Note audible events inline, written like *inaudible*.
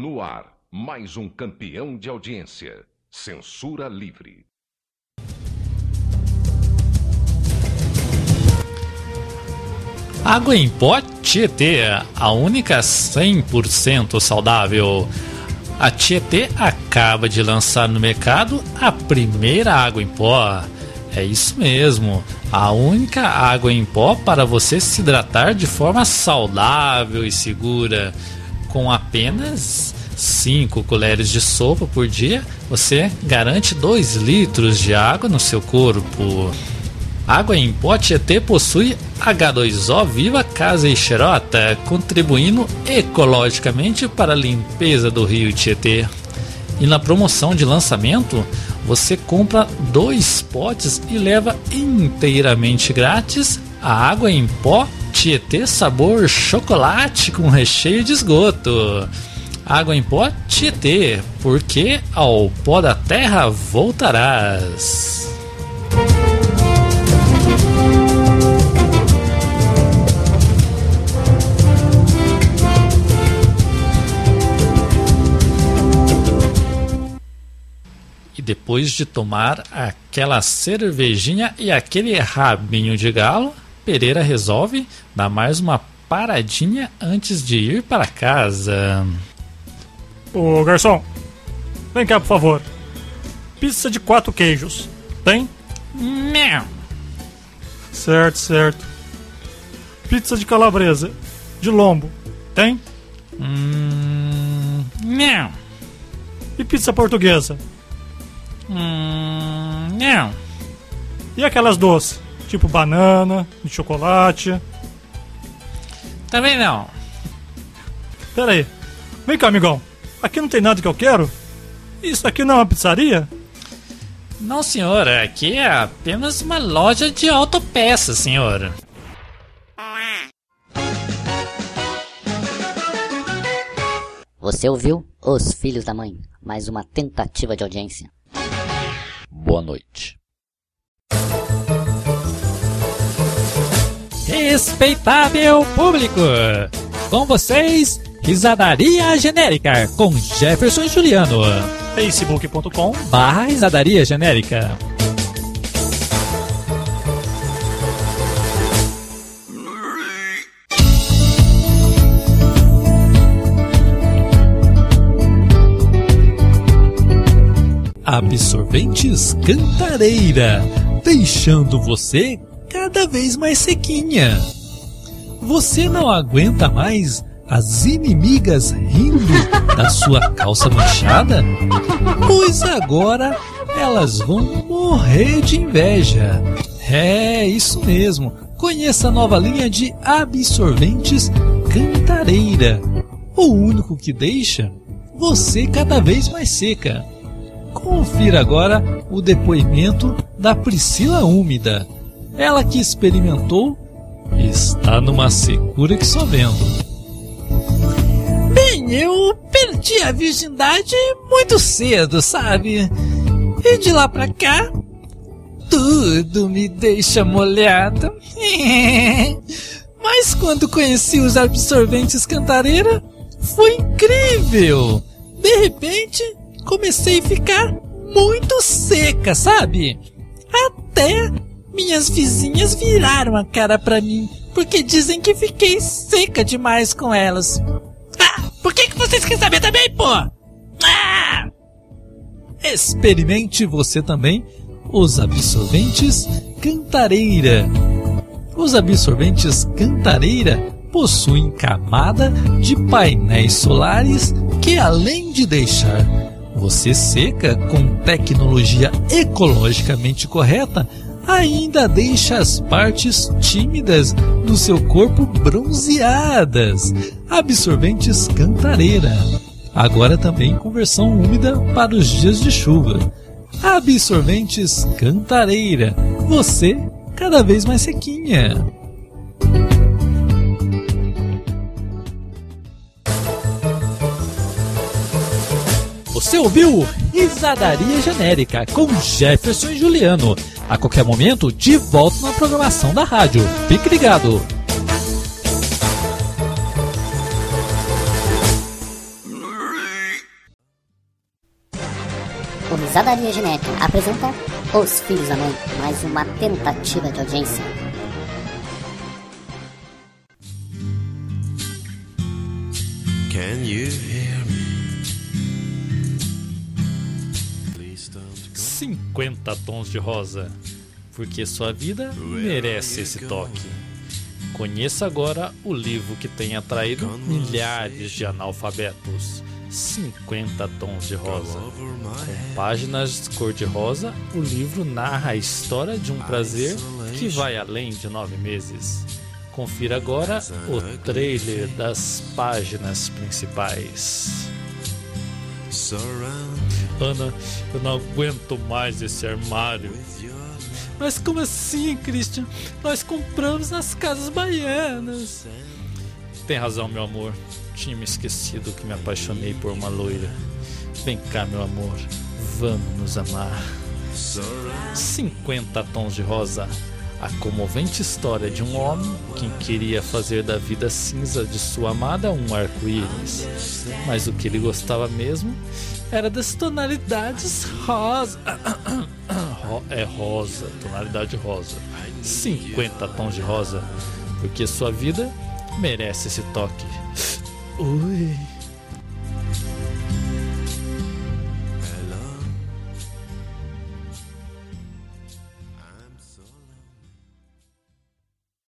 No ar, mais um campeão de audiência. Censura livre. Água em pó Tietê, a única 100% saudável. A Tietê acaba de lançar no mercado a primeira água em pó. É isso mesmo, a única água em pó para você se hidratar de forma saudável e segura. Com apenas 5 colheres de sopa por dia, você garante 2 litros de água no seu corpo. Água em pó Tietê possui H2O Viva Casa e Xerota, contribuindo ecologicamente para a limpeza do rio Tietê. E na promoção de lançamento, você compra dois potes e leva inteiramente grátis a água em pó Tietê sabor chocolate com recheio de esgoto. Água em pó Tietê, porque ao pó da terra voltarás. Depois de tomar aquela cervejinha e aquele rabinho de galo, Pereira resolve dar mais uma paradinha antes de ir para casa. Ô garçom, vem cá por favor. Pizza de quatro queijos. Tem? Não. Certo, certo. Pizza de calabresa. De lombo. Tem? Hum, não. E pizza portuguesa? Hum, não. E aquelas doces? Tipo banana, de chocolate. Também não. Pera aí. Vem cá, amigão. Aqui não tem nada que eu quero? Isso aqui não é uma pizzaria? Não, senhor. Aqui é apenas uma loja de autopeças, senhor. Você ouviu Os Filhos da Mãe? Mais uma tentativa de audiência. Boa noite. Respeitável público! Com vocês, Risadaria Genérica com Jefferson Juliano. facebook.com Barra Risadaria Genérica. Absorventes Cantareira, deixando você cada vez mais sequinha. Você não aguenta mais as inimigas rindo da sua calça manchada? Pois agora elas vão morrer de inveja. É, isso mesmo. Conheça a nova linha de absorventes Cantareira. O único que deixa você cada vez mais seca. Confira agora o depoimento da Priscila Úmida. Ela que experimentou está numa secura que só vendo. Bem, eu perdi a virgindade muito cedo, sabe? E de lá pra cá, tudo me deixa molhado. *laughs* Mas quando conheci os absorventes Cantareira, foi incrível! De repente, comecei a ficar muito seca, sabe? Até minhas vizinhas viraram a cara pra mim, porque dizem que fiquei seca demais com elas. Ah, por que, que vocês querem saber também, pô? Ah! Experimente você também os absorventes Cantareira. Os absorventes Cantareira possuem camada de painéis solares que, além de deixar você seca com tecnologia ecologicamente correta, ainda deixa as partes tímidas do seu corpo bronzeadas. Absorventes Cantareira. Agora também com versão úmida para os dias de chuva. Absorventes Cantareira. Você cada vez mais sequinha. Você ouviu Risadaria Genérica com Jefferson e Juliano. A qualquer momento, de volta na programação da rádio. Fique ligado! O Risadaria Genética apresenta Os Filhos da Mãe, mais uma tentativa de audiência. Can you hear 50 tons de rosa, porque sua vida merece esse toque. Conheça agora o livro que tem atraído milhares de analfabetos. 50 tons de rosa. Com páginas cor-de-rosa, o livro narra a história de um prazer que vai além de nove meses. Confira agora o trailer das páginas principais. surround Ana, eu não aguento mais esse armário. Mas como assim, Christian? Nós compramos nas casas baianas. Tem razão, meu amor. Tinha me esquecido que me apaixonei por uma loira. Vem cá, meu amor. Vamos nos amar. surround 50 tons de rosa. A comovente história de um homem que queria fazer da vida cinza de sua amada um arco-íris. Mas o que ele gostava mesmo era das tonalidades rosa. *coughs* Ro- É rosa, tonalidade rosa. 50 tons de rosa. Porque sua vida merece esse toque. *gasps* Ui.